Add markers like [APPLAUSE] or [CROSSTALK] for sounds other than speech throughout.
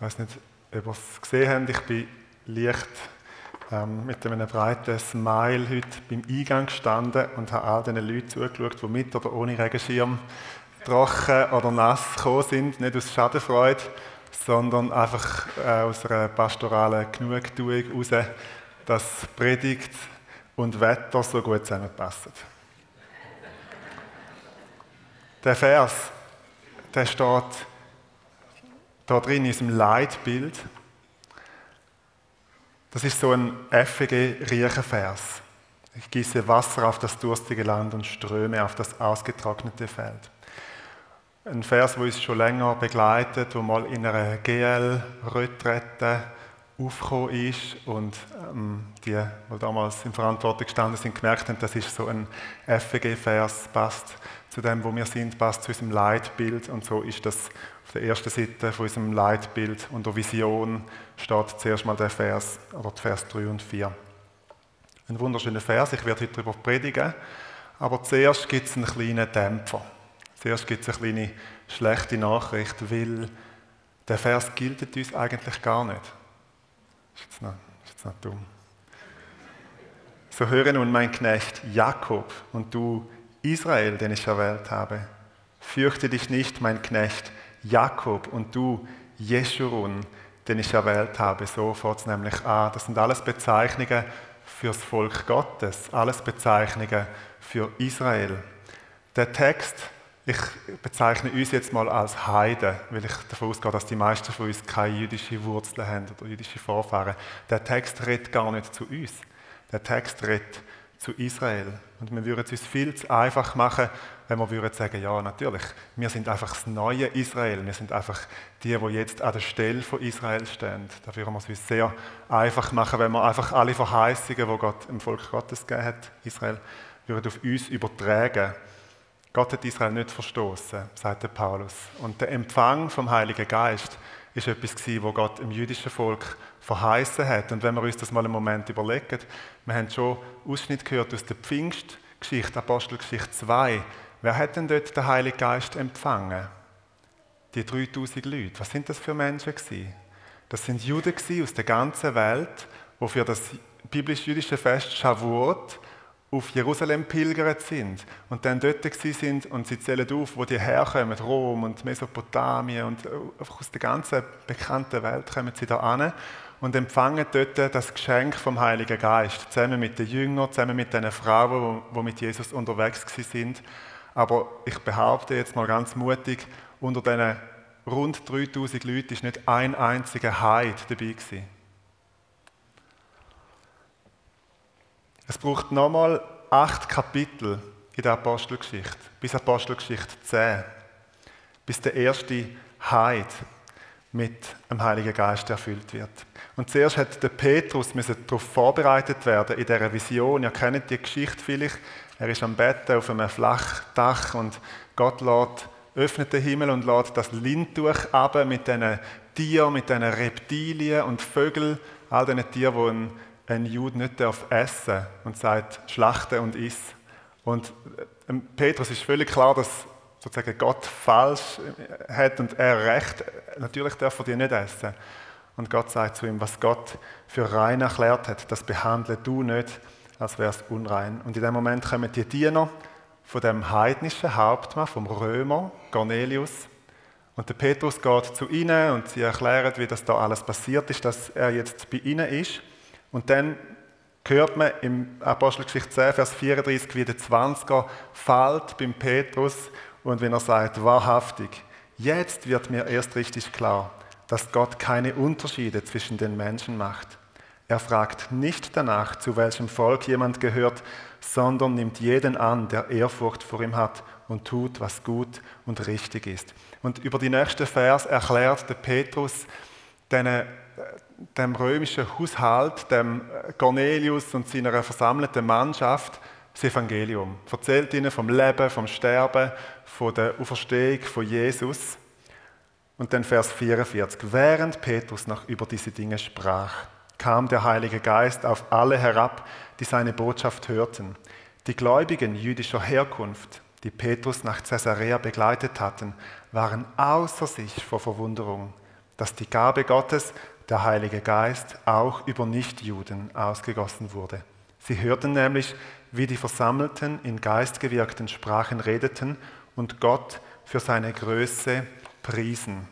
Ich weiß nicht, ob ihr es gesehen habt, ich bin leicht ähm, mit einem breiten Smile heute beim Eingang gestanden und habe all diesen Leuten zugeschaut, die mit oder ohne Regenschirm trocken oder nass gekommen sind. Nicht aus Schadenfreude, sondern einfach äh, aus einer pastoralen Genugtuung heraus, dass Predigt und Wetter so gut zusammenpassen. Der Vers, der steht da drin in diesem Leitbild. Das ist so ein FEG Vers. Ich gieße Wasser auf das durstige Land und ströme auf das ausgetrocknete Feld. Ein Vers, wo uns schon länger begleitet, wo mal in einer GL-Retrette aufgekommen ist und ähm, die, die damals in Verantwortung gestanden sind, gemerkt haben, das ist so ein FEG-Vers, passt zu dem, wo wir sind, passt zu unserem Leitbild und so ist das der ersten Seite von unserem Leitbild unter Vision steht zuerst mal der Vers, oder die Vers 3 und 4. Ein wunderschöner Vers, ich werde heute darüber predigen, aber zuerst gibt es einen kleinen Dämpfer. Zuerst gibt es eine kleine schlechte Nachricht, weil der Vers gilt uns eigentlich gar nicht. Ist jetzt noch, ist jetzt noch dumm. So höre nun mein Knecht Jakob und du Israel, den ich erwählt habe. Fürchte dich nicht, mein Knecht Jakob und du Jeschurun, den ich erwählt habe. So fährt es nämlich an. Das sind alles Bezeichnungen fürs Volk Gottes, alles Bezeichnungen für Israel. Der Text, ich bezeichne uns jetzt mal als Heiden, weil ich davon ausgehe, dass die meisten von uns keine jüdische Wurzeln haben oder jüdische Vorfahren. Der Text redet gar nicht zu uns. Der Text redet zu Israel. Und wir würden es uns viel zu einfach machen, wenn wir würden sagen, ja, natürlich, wir sind einfach das neue Israel. Wir sind einfach die, die jetzt an der Stelle von Israel stehen. Da würden wir es uns sehr einfach machen, wenn wir einfach alle Verheißungen, die Gott im Volk Gottes gegeben hat, Israel, würden auf uns übertragen. Gott hat Israel nicht verstoßen, sagt der Paulus. Und der Empfang vom Heiligen Geist ist etwas gewesen, wo Gott im jüdischen Volk verheißen hat. Und wenn wir uns das mal einen Moment überlegen, wir haben schon Ausschnitt gehört aus der Pfingstgeschichte, Apostelgeschichte 2. Wer hat denn dort den Heiligen Geist empfangen? Die 3000 Leute. Was sind das für Menschen gewesen? Das sind Juden aus der ganzen Welt, die für das biblisch-jüdische Fest Shavuot auf Jerusalem pilgert sind und dann dort sind und sie zählen auf, wo die herkommen, Rom und Mesopotamien und äh, einfach aus der ganzen bekannten Welt kommen sie da an und empfangen dort das Geschenk vom Heiligen Geist, zusammen mit den Jüngern, zusammen mit den Frauen, die mit Jesus unterwegs sind. Aber ich behaupte jetzt mal ganz mutig, unter diesen rund 3000 Leuten ist nicht ein einziger Heid dabei gewesen. Es braucht nochmal acht Kapitel in der Apostelgeschichte, bis Apostelgeschichte 10, bis der erste Heid mit dem Heiligen Geist erfüllt wird. Und zuerst hat der Petrus darauf vorbereitet werden in dieser Vision. Ihr kennt die Geschichte vielleicht. Er ist am Bett auf einem Flachdach und Gott lädt, öffnet den Himmel und lädt das Lindtuch ab mit diesen Tieren, mit diesen Reptilien und Vögeln, all diesen Tieren, die ein Jude nicht darf essen und sagt, schlachte und iss. Und ähm, Petrus ist völlig klar, dass sozusagen Gott falsch äh, hat und er recht. Natürlich darf er die nicht essen. Und Gott sagt zu ihm, was Gott für rein erklärt hat, das behandle du nicht, als wäre es unrein. Und in dem Moment kommen die Diener von dem heidnischen Hauptmann, vom Römer, Cornelius. Und der Petrus geht zu ihnen und sie erklären, wie das da alles passiert ist, dass er jetzt bei ihnen ist. Und dann hört man im Apostelgeschichte 10, Vers 34, wie der 20er fällt beim Petrus und wenn er sagt, wahrhaftig, jetzt wird mir erst richtig klar, dass Gott keine Unterschiede zwischen den Menschen macht. Er fragt nicht danach, zu welchem Volk jemand gehört, sondern nimmt jeden an, der Ehrfurcht vor ihm hat und tut, was gut und richtig ist. Und über die nächste Vers erklärt der Petrus den dem römischen Haushalt, dem Cornelius und seiner versammelten Mannschaft das Evangelium. Erzählt ihnen vom Leben, vom Sterben, von der Auferstehung von Jesus. Und dann Vers 44. Während Petrus noch über diese Dinge sprach, kam der Heilige Geist auf alle herab, die seine Botschaft hörten. Die Gläubigen jüdischer Herkunft, die Petrus nach Caesarea begleitet hatten, waren außer sich vor Verwunderung dass die Gabe Gottes, der Heilige Geist, auch über Nichtjuden ausgegossen wurde. Sie hörten nämlich, wie die Versammelten in geistgewirkten Sprachen redeten und Gott für seine Größe priesen.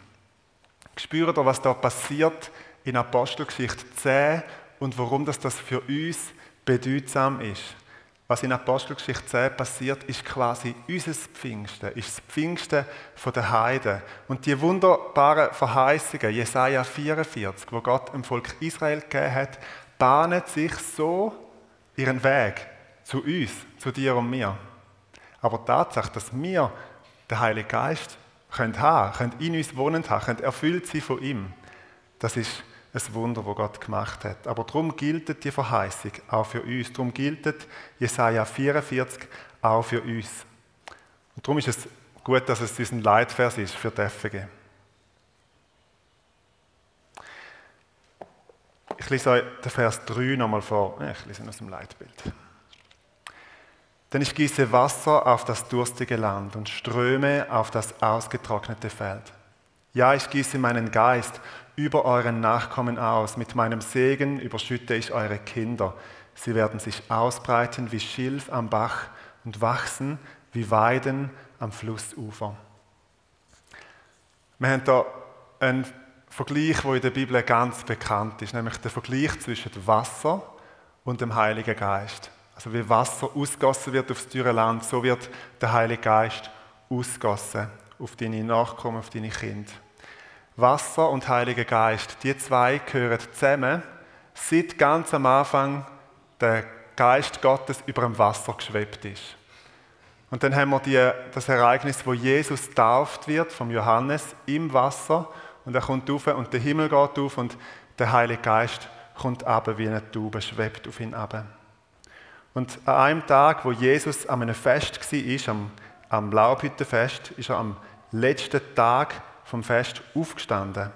Spürt ihr, was da passiert in Apostelgeschichte 10 und warum das, für uns bedeutsam ist? Was in Apostelgeschichte 10 passiert, ist quasi unser Pfingsten, ist das Pfingsten der Heiden. Und die wunderbaren Verheißungen, Jesaja 44, wo Gott dem Volk Israel gegeben hat, bahnen sich so ihren Weg zu uns, zu dir und mir. Aber die Tatsache, dass wir den Heiligen Geist haben, können in uns wohnend haben, können erfüllt sein von ihm, das ist ein Wunder, das Gott gemacht hat. Aber darum gilt die Verheißung auch für uns. Darum gilt Jesaja 44 auch für uns. Und darum ist es gut, dass es unser Leitvers ist für die FG. Ich lese euch den Vers 3 nochmal vor. Ich lese ihn aus dem Leitbild. Denn ich gieße Wasser auf das durstige Land und Ströme auf das ausgetrocknete Feld. Ja, ich gieße meinen Geist über euren Nachkommen aus. Mit meinem Segen überschütte ich eure Kinder. Sie werden sich ausbreiten wie Schilf am Bach und wachsen wie Weiden am Flussufer. Wir haben hier einen Vergleich, der in der Bibel ganz bekannt ist, nämlich der Vergleich zwischen Wasser und dem Heiligen Geist. Also wie Wasser ausgossen wird aufs teure Land, so wird der Heilige Geist ausgossen auf deine Nachkommen, auf deine Kinder. Wasser und Heiliger Geist, die zwei gehören zusammen, seit ganz am Anfang der Geist Gottes über dem Wasser geschwebt ist. Und dann haben wir die, das Ereignis, wo Jesus tauft wird vom Johannes im Wasser und er kommt rauf und der Himmel geht auf und der Heilige Geist kommt ab wie eine Taube, schwebt auf ihn ab. Und an einem Tag, wo Jesus an einem Fest war, am, am Laubhüttenfest, ist er am letzten Tag vom Fest aufgestanden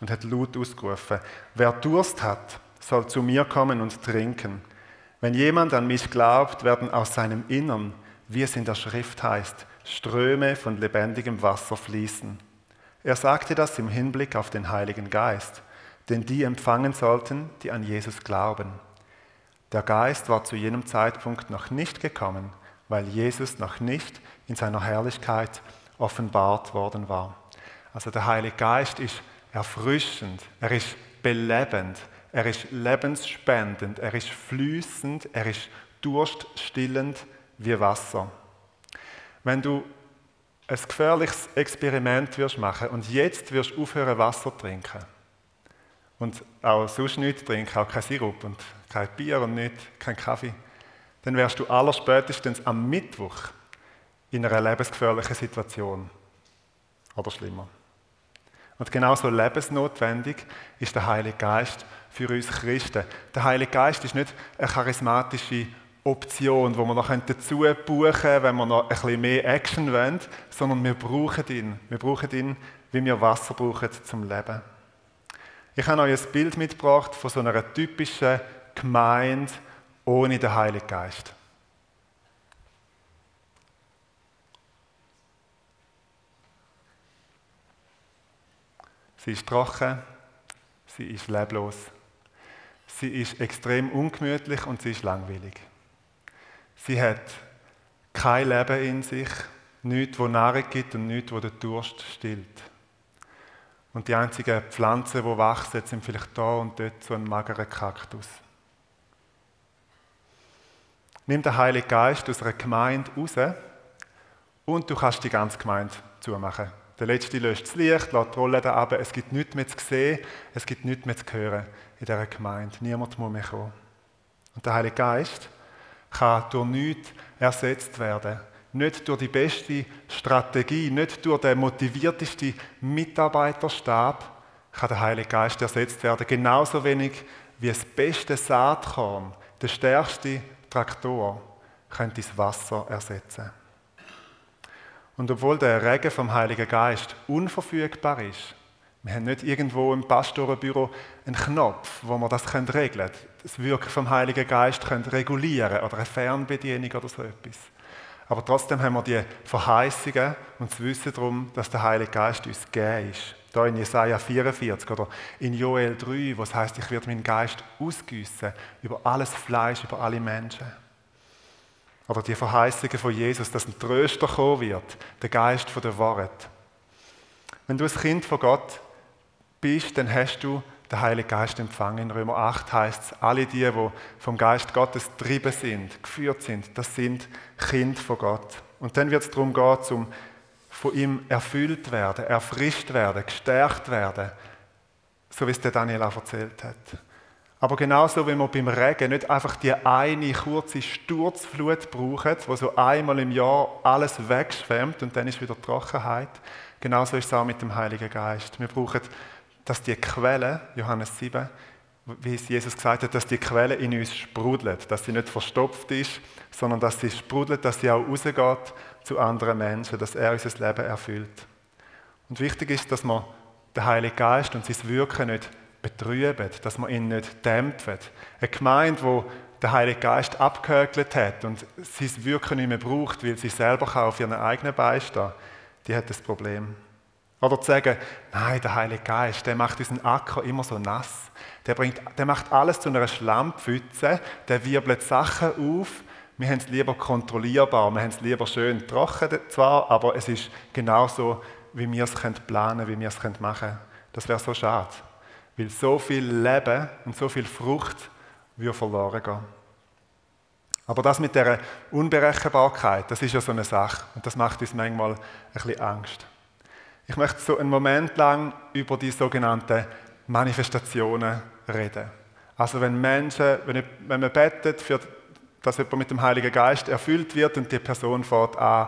und hat laut ausgerufen, wer Durst hat, soll zu mir kommen und trinken. Wenn jemand an mich glaubt, werden aus seinem Innern, wie es in der Schrift heißt, Ströme von lebendigem Wasser fließen. Er sagte das im Hinblick auf den Heiligen Geist, den die empfangen sollten, die an Jesus glauben. Der Geist war zu jenem Zeitpunkt noch nicht gekommen, weil Jesus noch nicht in seiner Herrlichkeit offenbart worden war. Also der Heilige Geist ist erfrischend, er ist belebend, er ist lebensspendend, er ist fließend, er ist durststillend wie Wasser. Wenn du ein gefährliches Experiment wirst machen und jetzt wirst du aufhören Wasser zu trinken und auch sonst nichts trinken, auch kein Sirup und kein Bier und nicht, kein Kaffee, dann wärst du allerspätestens am Mittwoch in einer lebensgefährlichen Situation oder schlimmer. Und genauso lebensnotwendig ist der Heilige Geist für uns Christen. Der Heilige Geist ist nicht eine charismatische Option, wo wir noch dazu buchen können, wenn wir noch ein bisschen mehr Action wollen, sondern wir brauchen ihn. Wir brauchen ihn, wie wir Wasser brauchen zum Leben. Ich habe euch ein Bild mitgebracht von so einer typischen Gemeinde ohne den Heiligen Geist. Sie ist trocken, sie ist leblos, sie ist extrem ungemütlich und sie ist langweilig. Sie hat kein Leben in sich, nichts, wo Nahrung gibt und nichts, wo der Durst stillt. Und die einzigen Pflanzen, die wachsen, sind vielleicht da und dort so ein magerer Kaktus. Nimm den Heiligen Geist aus einer Gemeinde raus und du kannst die ganze Gemeinde zumachen. Der Letzte löscht das Licht, lässt die Rolle da ab. Es gibt nichts mehr zu sehen, es gibt nichts mehr zu hören in dieser Gemeinde. Niemand muss mehr kommen. Und der Heilige Geist kann durch nichts ersetzt werden. Nicht durch die beste Strategie, nicht durch den motiviertesten Mitarbeiterstab kann der Heilige Geist ersetzt werden. Genauso wenig wie das beste Saatkorn, der stärkste Traktor, könnte das Wasser ersetzen. Und obwohl der Regen vom Heiligen Geist unverfügbar ist, wir haben nicht irgendwo im Pastorenbüro einen Knopf, wo wir das regeln können, das Wirken vom Heiligen Geist können regulieren oder eine Fernbedienung oder so etwas. Aber trotzdem haben wir die Verheißungen und das Wissen darum, dass der Heilige Geist uns gegeben ist. da in Jesaja 44 oder in Joel 3, wo es heißt, ich werde meinen Geist ausgüssen über alles Fleisch, über alle Menschen. Oder die Verheißungen von Jesus, dass ein Tröster kommen wird, der Geist von der Wahrheit. Wenn du ein Kind von Gott bist, dann hast du den Heiligen Geist empfangen. In Römer 8 heißt es, alle die, die vom Geist Gottes getrieben sind, geführt sind, das sind Kind von Gott. Und dann wird es darum gehen, zum von ihm erfüllt werden, erfrischt werden, gestärkt werden, so wie es der Daniel auch erzählt hat. Aber genauso wie wir beim Regen nicht einfach die eine kurze Sturzflut brauchen, wo so einmal im Jahr alles wegschwemmt und dann ist wieder Trockenheit, genauso ist es auch mit dem Heiligen Geist. Wir brauchen, dass die Quelle, Johannes 7, wie es Jesus gesagt hat, dass die Quelle in uns sprudelt, dass sie nicht verstopft ist, sondern dass sie sprudelt, dass sie auch rausgeht zu anderen Menschen, dass er unser Leben erfüllt. Und wichtig ist, dass man den Heiligen Geist und sein Wirken nicht betrüben, dass man ihn nicht dämpfen. Eine Gemeinde, wo der Heilige Geist abgehökelt hat und sein Wirken nicht mehr braucht, weil sie selber auf ihren eigenen Beistehen, die hat das Problem. Oder zu sagen, nein, der Heilige Geist, der macht unseren Acker immer so nass. Der, bringt, der macht alles zu einer Schlammpfütze, der wirbelt Sachen auf, wir haben es lieber kontrollierbar, wir haben es lieber schön trocken zwar, aber es ist genauso, wie wir es planen können, wie wir es machen können. Das wäre so schade. Weil so viel Leben und so viel Frucht würde verloren gehen. Aber das mit der Unberechenbarkeit, das ist ja so eine Sache. Und das macht uns manchmal ein bisschen Angst. Ich möchte so einen Moment lang über die sogenannten Manifestationen reden. Also wenn Menschen, wenn, man betet für dass jemand mit dem Heiligen Geist erfüllt wird und die Person fährt an,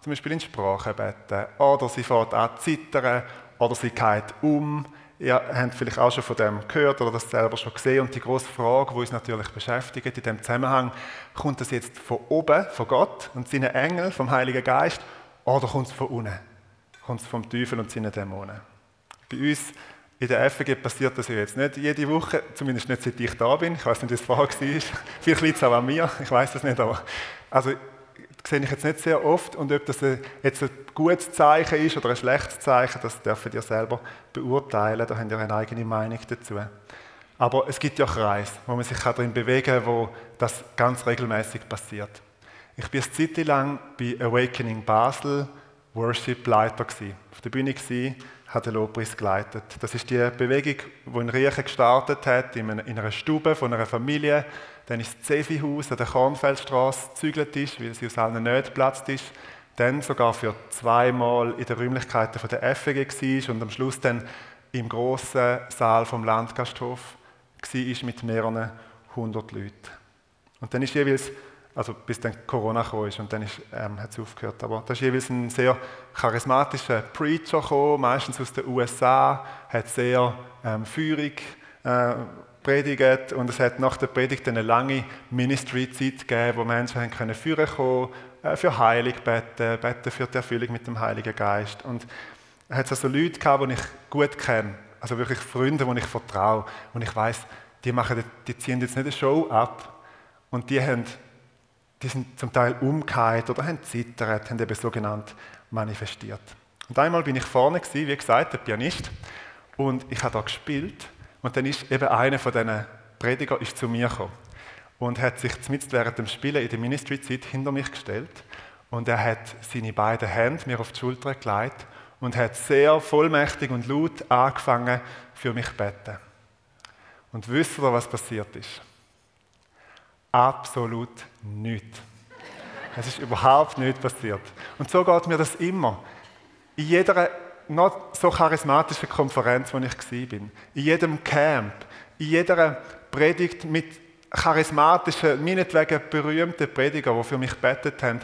zum Beispiel in Sprache beten, oder sie fährt an zittern, oder sie geht um. Ihr habt vielleicht auch schon von dem gehört oder das selber schon gesehen. Und die große Frage, die uns natürlich beschäftigt in dem Zusammenhang, kommt das jetzt von oben, von Gott und seinen Engeln, vom Heiligen Geist, oder kommt es von unten? Kommt es vom Teufel und seinen Dämonen? Bei uns in der FG passiert das ja jetzt nicht jede Woche, zumindest nicht seit ich da bin. Ich weiß nicht, wie es vorher war. Vielleicht liegt es auch an mir, ich weiß das nicht. Aber also, das sehe ich jetzt nicht sehr oft. Und ob das jetzt ein gutes Zeichen ist oder ein schlechtes Zeichen, das dürfen ihr selber beurteilen. Da habt ihr eine eigene Meinung dazu. Aber es gibt ja Kreise, wo man sich darin bewegen kann, wo das ganz regelmäßig passiert. Ich war eine Zeit lang bei Awakening Basel Worship-Leiter. Auf der Bühne hat der Lobpreis geleitet. Das ist die Bewegung, die in Riechen gestartet hat, in einer Stube von einer Familie. Dann ist das Zefi-Haus an der Kornfeldstraße gezügelt weil sie aus allen Nöten geplatzt ist. Dann sogar für zweimal in den Räumlichkeiten der FEG war und am Schluss dann im grossen Saal vom Landgasthof war mit mehreren hundert Leuten. Und dann ist jeweils also bis dann Corona kam und dann ähm, hat es aufgehört. Aber da ist jeweils ein sehr charismatischer Preacher gekommen, meistens aus den USA, hat sehr ähm, feurig äh, predigt und es hat nach der Predigt eine lange Ministry-Zeit gegeben, wo Menschen haben können führen kommen, äh, für Heilung beten, beten für die Erfüllung mit dem Heiligen Geist. Und es hat also Leute gehabt, die ich gut kenne, also wirklich Freunde, die ich vertraue und ich weiß, die, die ziehen jetzt nicht eine Show ab und die haben die sind zum Teil umgekehrt oder haben zittert, haben eben sogenannt manifestiert. Und einmal bin ich vorne gewesen, wie gesagt, der Pianist, und ich habe da gespielt und dann ist eben einer von diesen Prediger ist zu mir gekommen und hat sich mit während dem Spielen in der Ministry-Zeit hinter mich gestellt und er hat seine beiden Hände mir auf die Schulter gelegt und hat sehr vollmächtig und laut angefangen für mich zu beten. Und wisst ihr, was passiert ist? Absolut nichts. Es ist überhaupt nichts passiert. Und so geht mir das immer. In jeder noch so charismatischen Konferenz, wo ich war, in jedem Camp, in jeder Predigt mit charismatischen, meinetwegen berühmten Predigern, die für mich betet haben,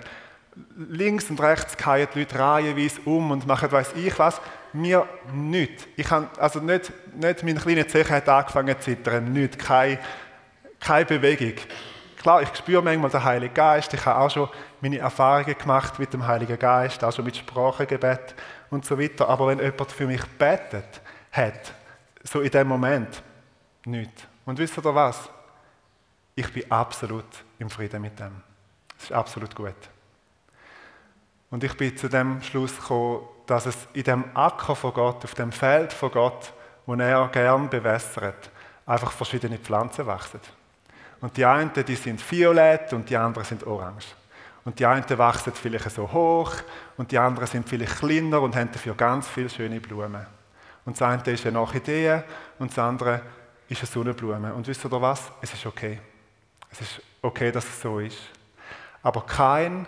links und rechts fallen die Leute reihenweise um und machen weiß ich was. Mir nichts. Ich habe, also nicht, nicht mein kleiner Zeche hat angefangen zu zittern, nichts, keine, keine Bewegung. Klar, ich spüre manchmal den Heiligen Geist. Ich habe auch schon meine Erfahrungen gemacht mit dem Heiligen Geist, auch schon mit Sprachengebet und so weiter. Aber wenn jemand für mich betet hat, so in dem Moment, nichts. Und wisst ihr was? Ich bin absolut im Frieden mit dem. Das ist absolut gut. Und ich bin zu dem Schluss gekommen, dass es in dem Acker von Gott, auf dem Feld von Gott, wo er gern bewässert, einfach verschiedene Pflanzen wachsen. Und die einen, die sind violett und die anderen sind orange. Und die einen wachsen vielleicht so hoch und die anderen sind vielleicht kleiner und haben dafür ganz viele schöne Blumen. Und das eine ist eine Orchidee und das andere ist eine Sonnenblume. Und wisst ihr was? Es ist okay. Es ist okay, dass es so ist. Aber kein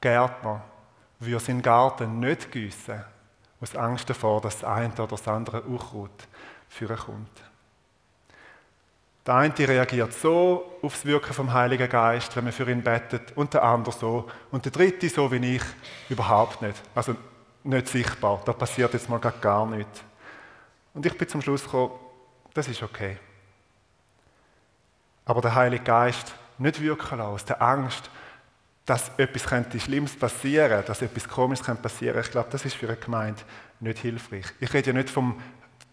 Gärtner würde seinen Garten nicht gießen, aus Angst davor, dass das eine oder das andere Unkraut führen kommt. Der eine reagiert so auf das Wirken vom Heiligen Geist, wenn man für ihn betet, und der andere so. Und der dritte, so wie ich, überhaupt nicht. Also nicht sichtbar. Da passiert jetzt mal gar nichts. Und ich bin zum Schluss gekommen, das ist okay. Aber der Heilige Geist nicht wirken lassen, aus der Angst, dass etwas könnte Schlimmes passieren, dass etwas Komisches könnte passieren, ich glaube, das ist für eine Gemeinde nicht hilfreich. Ich rede ja nicht vom,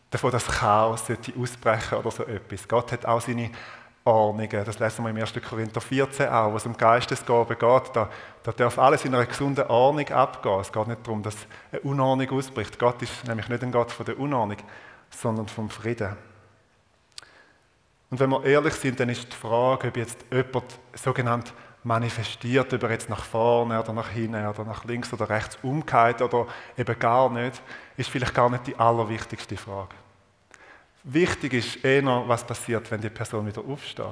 davon, dass Chaos sollte ausbrechen oder so etwas. Gott hat auch seine Ordnungen. Das lesen wir im 1. Korinther 14 auch, wo es um Geistesgaben geht. Da, da darf alles in einer gesunden Ordnung abgehen. Es geht nicht darum, dass eine Unordnung ausbricht. Gott ist nämlich nicht ein Gott von der Unordnung, sondern vom Frieden. Und wenn wir ehrlich sind, dann ist die Frage, ob jetzt jemand sogenannt manifestiert, ob er jetzt nach vorne oder nach hinten oder nach links oder rechts umgeht oder eben gar nicht, ist vielleicht gar nicht die allerwichtigste Frage. Wichtig ist eher, was passiert, wenn die Person wieder aufsteht.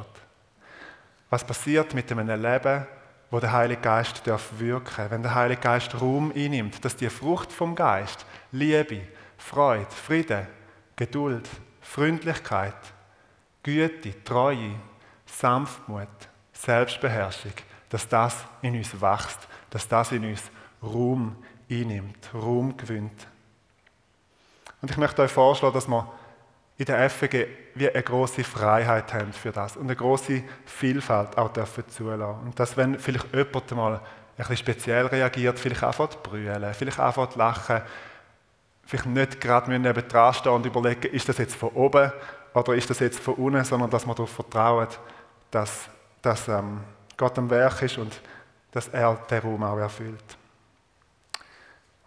Was passiert mit einem Leben, wo der Heilige Geist darf wirken, wenn der Heilige Geist Raum einnimmt, dass die Frucht vom Geist, Liebe, Freude, Friede, Geduld, Freundlichkeit, Güte, Treue, Sanftmut, Selbstbeherrschung, dass das in uns wächst, dass das in uns Raum einnimmt, Raum gewinnt. Und ich möchte euch vorschlagen, dass wir in der FG wie eine große Freiheit haben für das und eine große Vielfalt auch dürfen zulassen. Und dass, wenn vielleicht jemand mal ein bisschen speziell reagiert, vielleicht einfach brüllen, vielleicht einfach lachen, vielleicht nicht gerade neben dran stehen und überlegen, ist das jetzt von oben oder ist das jetzt von unten, sondern dass man darauf vertrauen, dass, dass ähm, Gott am Werk ist und dass er den Raum auch erfüllt.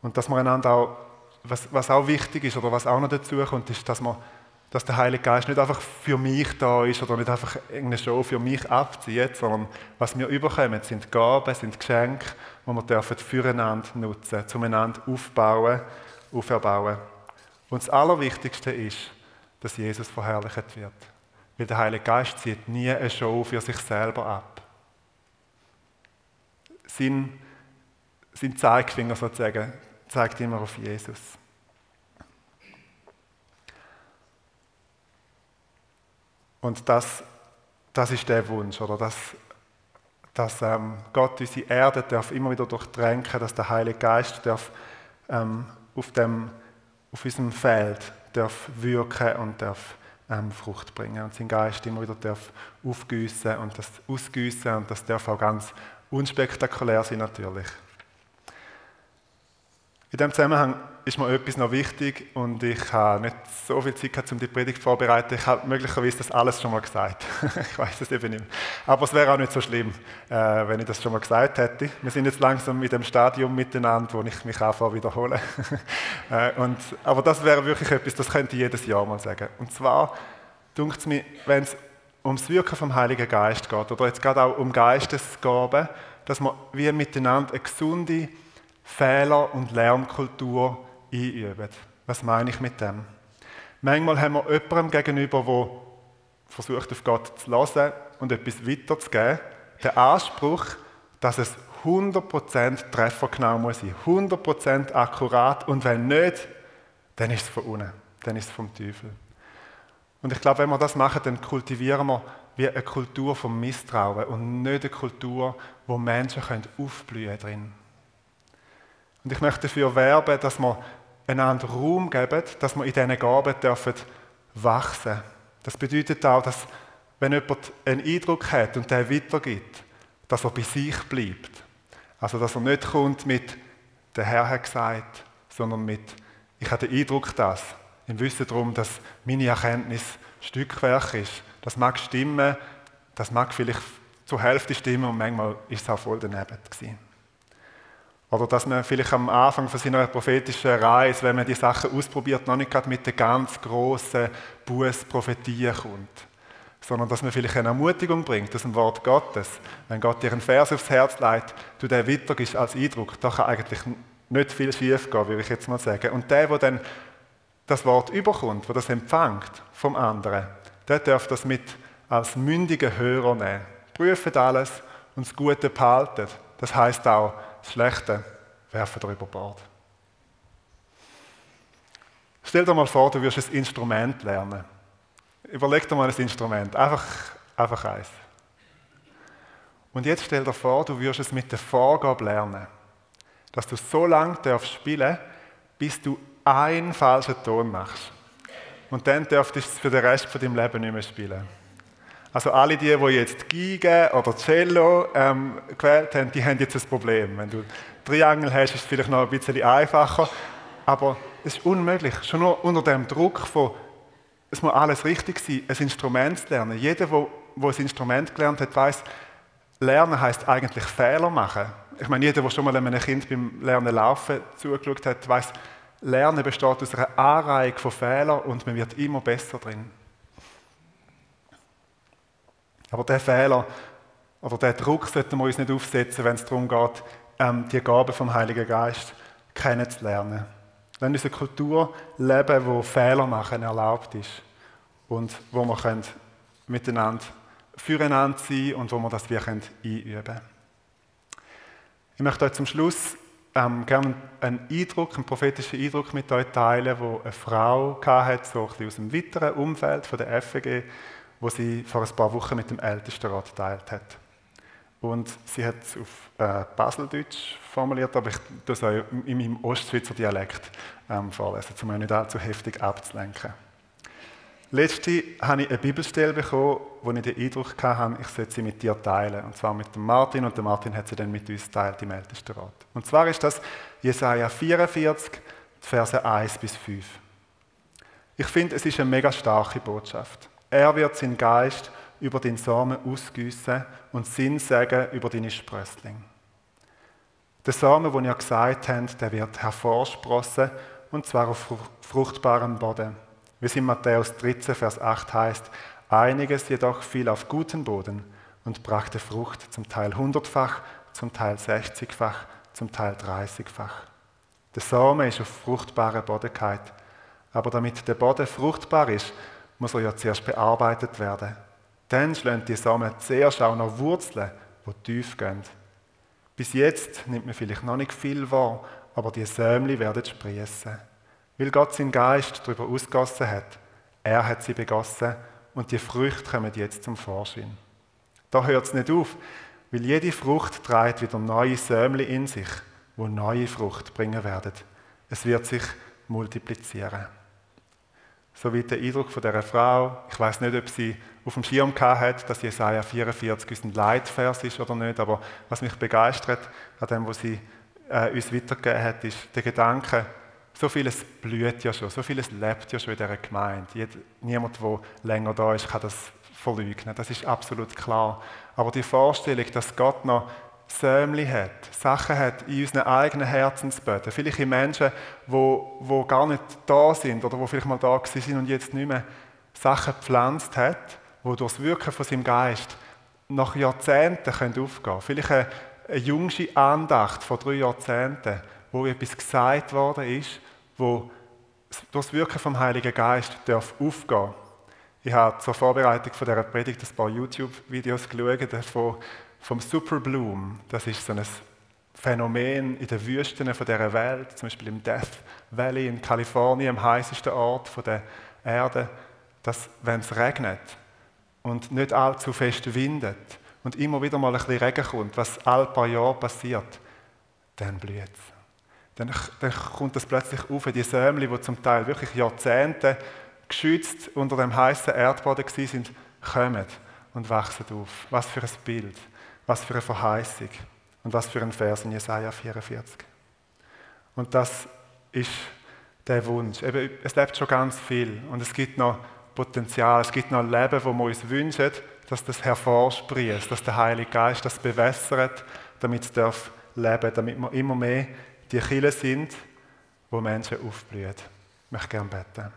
Und dass man einander auch, was, was auch wichtig ist oder was auch noch dazu kommt, ist, dass man dass der Heilige Geist nicht einfach für mich da ist oder nicht einfach irgendeine Show für mich abzieht, sondern was wir überkommen, sind Gaben, sind Geschenke, die wir dürfen füreinander nutzen, zueinander aufbauen, auferbauen. Und das Allerwichtigste ist, dass Jesus verherrlicht wird. Weil der Heilige Geist zieht nie eine Show für sich selber ab. Sein, sein Zeigefinger sozusagen zeigt immer auf Jesus. Und das, das ist der Wunsch, oder? Dass, dass ähm, Gott unsere Erde darf immer wieder durchtränken, dass der Heilige Geist darf ähm, auf, dem, auf unserem Feld darf wirken und darf ähm, Frucht bringen und sein Geist immer wieder darf aufgüssen und das ausgüssen und das darf auch ganz unspektakulär sein natürlich. In diesem Zusammenhang ist mir etwas noch wichtig und ich habe nicht so viel Zeit gehabt, um die Predigt vorzubereiten. Ich habe möglicherweise das alles schon mal gesagt. [LAUGHS] ich weiß es eben nicht. Aber es wäre auch nicht so schlimm, äh, wenn ich das schon mal gesagt hätte. Wir sind jetzt langsam mit dem Stadium miteinander, wo ich mich anfange wiederhole. [LAUGHS] äh, und, aber das wäre wirklich etwas, das könnte ich jedes Jahr mal sagen. Und zwar dunkt es mir, wenn es ums Wirken vom Heiligen Geist geht oder jetzt gerade auch um Geistesgaben, dass wir wie miteinander eine gesunde Fehler- und Lernkultur einüben. Was meine ich mit dem? Manchmal haben wir jemandem gegenüber, der versucht, auf Gott zu hören und etwas weiterzugeben, den Anspruch, dass es 100% treffergenau muss sein, 100% akkurat und wenn nicht, dann ist es von unten, dann ist es vom Teufel. Und ich glaube, wenn wir das machen, dann kultivieren wir wie eine Kultur vom Misstrauen und nicht eine Kultur, wo Menschen aufblühen können. Und ich möchte dafür werben, dass wir einander Raum geben, dass wir in diesen Gaben dürfen wachsen. Das bedeutet auch, dass wenn jemand einen Eindruck hat und der weitergibt, dass er bei sich bleibt. Also dass er nicht kommt mit «der Herr hat gesagt», sondern mit «ich habe den Eindruck, dass», im Wissen darum, dass meine Erkenntnis Stückwerk ist. Das mag stimmen, das mag vielleicht zur Hälfte stimmen und manchmal ist es auch voll daneben gewesen. Oder dass man vielleicht am Anfang von seiner prophetischen Reise, wenn man die Sachen ausprobiert, noch nicht gerade mit der ganz grossen Bußprophetie kommt. Sondern dass man vielleicht eine Ermutigung bringt aus dem Wort Gottes. Wenn Gott dir einen Vers aufs Herz legt, du den weitergibst als Eindruck, da kann eigentlich nicht viel schief gehen, würde ich jetzt mal sagen. Und der, der dann das Wort überkommt, der das empfängt vom anderen, der darf das mit als mündiger Hörer nehmen. Prüft alles und das Gute behalten. Das heißt auch, Schlechte werfen ihr über Bord. Stell dir mal vor, du wirst ein Instrument lernen. Überleg dir mal ein Instrument, einfach, einfach eins. Und jetzt stell dir vor, du wirst es mit der Vorgabe lernen, dass du so lange darfst spielen, bis du einen falschen Ton machst. Und dann dürftest du es für den Rest von deinem Leben nicht mehr spielen. Also alle die, die jetzt Geige oder Cello ähm, gewählt haben, die haben jetzt ein Problem. Wenn du Triangel hast, ist es vielleicht noch ein bisschen einfacher. Aber es ist unmöglich. Schon nur unter dem Druck von, es muss alles richtig sein, ein Instrument zu lernen. Jeder, der, ein Instrument gelernt hat, weiß, Lernen heißt eigentlich Fehler machen. Ich meine, jeder, der schon mal einem Kind beim Lernen laufen zugeschaut hat, weiß, Lernen besteht aus einer Anreihung von Fehlern und man wird immer besser drin. Aber der Fehler oder der Druck sollten wir uns nicht aufsetzen, wenn es darum geht, ähm, die Gabe vom Heiligen Geist kennenzulernen. Wenn unsere Kultur leben, wo Fehler machen erlaubt ist und wo wir können miteinander füreinander sein und wo wir das wir können einüben können. Ich möchte euch zum Schluss ähm, gerne einen Eindruck, einen prophetischen Eindruck mit euch teilen, wo eine Frau hatte, so ein bisschen aus dem weiteren Umfeld von der FEG, wo sie vor ein paar Wochen mit dem Ältestenrat geteilt hat. Und sie hat es auf äh, Baseldeutsch formuliert, aber ich tue es auch in meinem Ostschweizer Dialekt ähm, vorlesen, um mich nicht allzu heftig abzulenken. Letzte habe ich eine Bibelstelle bekommen, wo ich den Eindruck hatte, ich sollte sie mit dir teilen. Und zwar mit dem Martin. Und der Martin hat sie dann mit uns geteilt im Ältestenrat. Und zwar ist das Jesaja 44, Verse 1 bis 5. Ich finde, es ist eine mega starke Botschaft. Er wird seinen Geist über den Samen ausgüssen und Sinn sagen über deine Sprössling. Der Samen, den ihr gesagt habt, der wird hervorsprossen und zwar auf fruchtbarem Boden. Wie es in Matthäus 13, Vers 8 heißt, einiges jedoch fiel auf guten Boden und brachte Frucht, zum Teil hundertfach, zum Teil sechzigfach, zum Teil dreißigfach. Der Samen ist auf fruchtbare Bodenkeit. Aber damit der Boden fruchtbar ist, muss er ja zuerst bearbeitet werden. Dann schlagen die Samen zuerst auch noch Wurzeln, die tief gehen. Bis jetzt nimmt man vielleicht noch nicht viel wahr, aber die Sämli werden sprießen. Weil Gott seinen Geist darüber ausgossen hat. Er hat sie begossen und die Früchte kommen jetzt zum Vorschein. Da hört es nicht auf, weil jede Frucht trägt wieder neue Sämli in sich, wo neue Frucht bringen werden. Es wird sich multiplizieren. So wie der Eindruck von dieser Frau. Ich weiß nicht, ob sie auf dem Schirm hat, dass Jesaja 44 ein Leitvers ist oder nicht, aber was mich begeistert an dem, was sie äh, uns weitergegeben hat, ist der Gedanke, so vieles blüht ja schon, so vieles lebt ja schon in dieser Gemeinde. niemand, der länger da ist, kann das verleugnen. Das ist absolut klar. Aber die Vorstellung, dass Gott noch Sämli hat, Sachen hat in unseren eigenen Herzensböden, vielleicht in Menschen, wo, wo gar nicht da sind oder wo vielleicht mal da sind und jetzt nicht mehr Sachen gepflanzt hat, wo durch das Wirken von seinem Geist nach Jahrzehnten aufgehen können. Vielleicht eine, eine jüngste Andacht von drei Jahrzehnten, wo etwas gesagt worden ist, wo durch das Wirken vom Heiligen Geist darf aufgehen Ich habe zur Vorbereitung von dieser Predigt ein paar YouTube-Videos geschaut von, vom Superbloom. Das ist so ein Phänomen in den Wüsten von dieser Welt, zum Beispiel im Death Valley in Kalifornien, am heißesten Ort der Erde, dass, wenn es regnet und nicht allzu fest windet und immer wieder mal ein bisschen Regen kommt, was all paar Jahre passiert, dann blüht es dann, dann kommt das plötzlich auf, die Sämli, die zum Teil wirklich Jahrzehnte geschützt unter dem heißen Erdboden sind, kommen und wachsen auf. Was für ein Bild, was für eine Verheißung und was für ein Vers in Jesaja 44. Und das ist der Wunsch. Eben, es lebt schon ganz viel und es gibt noch Potenzial, es gibt noch Leben, wo wir uns wünschen, dass das hervorsprießt, dass der Heilige Geist das bewässert, damit es leben, damit wir immer mehr die Kille sind, wo Menschen aufblühen. Ich möchte gerne beten.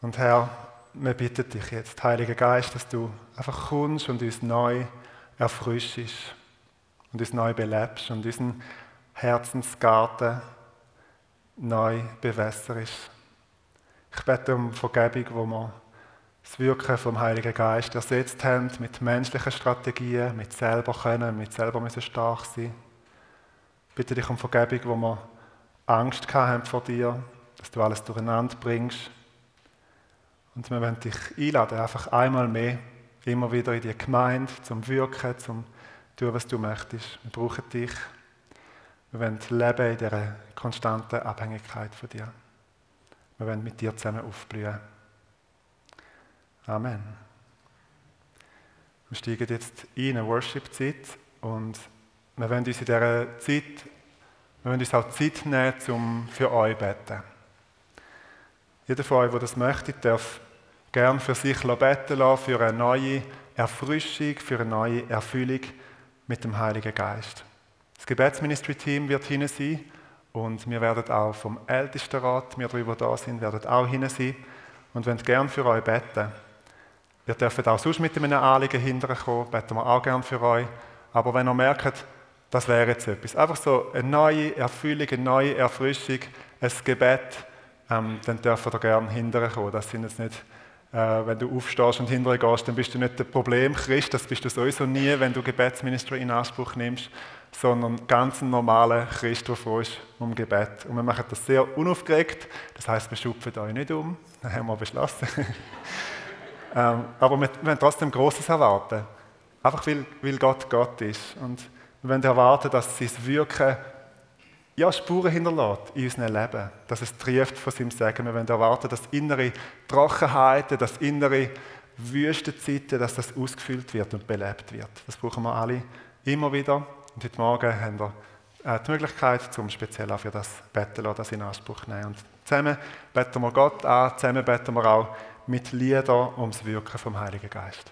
Und Herr, wir bitten dich jetzt, Heiliger Geist, dass du einfach kommst und uns neu erfrischst und uns neu belebst und unseren Herzensgarten neu bewässerst. Ich bete um Vergebung, wo wir das Wirken vom Heiligen Geist ersetzt haben mit menschlichen Strategien, mit selber können, mit selber müssen stark sein. Ich bitte dich um Vergebung, wo wir Angst haben vor dir, dass du alles durcheinander bringst. Und wir wollen dich einladen, einfach einmal mehr, immer wieder in die Gemeinde, zum Wirken, zum tun, was du möchtest. Wir brauchen dich. Wir wollen leben in dieser konstanten Abhängigkeit von dir. Wir wollen mit dir zusammen aufblühen. Amen. Wir steigen jetzt in eine Worship-Zeit und wir wollen uns in dieser Zeit, wir wollen uns auch Zeit nehmen, um für euch zu beten. Jeder von euch, der das möchte, darf gern für sich beten lassen, für eine neue Erfrischung, für eine neue Erfüllung mit dem Heiligen Geist. Das Gebetsministry-Team wird hinein sein und wir werden auch vom Ältestenrat, wir drei, die da sind, werden auch hinein sein und wollen gern für euch beten. Wir dürfen auch sonst mit einem Anliegen hinterkommen, beten wir auch gern für euch. Aber wenn ihr merkt, das wäre jetzt etwas, einfach so eine neue Erfüllung, eine neue Erfrischung, ein Gebet, ähm, dann dürfen ihr gerne hinterkommen. Das sind jetzt nicht wenn du aufstehst und hinterher gehst, dann bist du nicht der Problemchrist, das bist du sowieso nie, wenn du Gebetsministry in Anspruch nimmst, sondern ganz ein normaler Christ, der froh ist um Gebet. Und wir machen das sehr unaufgeregt, das heißt, wir schupfen euch nicht um, das haben wir beschlossen. [LAUGHS] ähm, aber wir, wir wollen trotzdem Großes erwarten, einfach weil, weil Gott Gott ist. Und wir wollen erwarten, dass sein Wirken ja, Spuren hinterlässt in unserem Leben. Dass es trieft von seinem Sagen. Wir wollen erwarten, dass innere Trockenheiten, dass innere Wüstenzeiten, dass das ausgefüllt wird und belebt wird. Das brauchen wir alle immer wieder. Und heute Morgen haben wir äh, die Möglichkeit, zum speziell auch für das Betten das in Anspruch zu nehmen. Und zusammen beten wir Gott an, zusammen beten wir auch mit Liedern ums Wirken vom Heiligen Geist.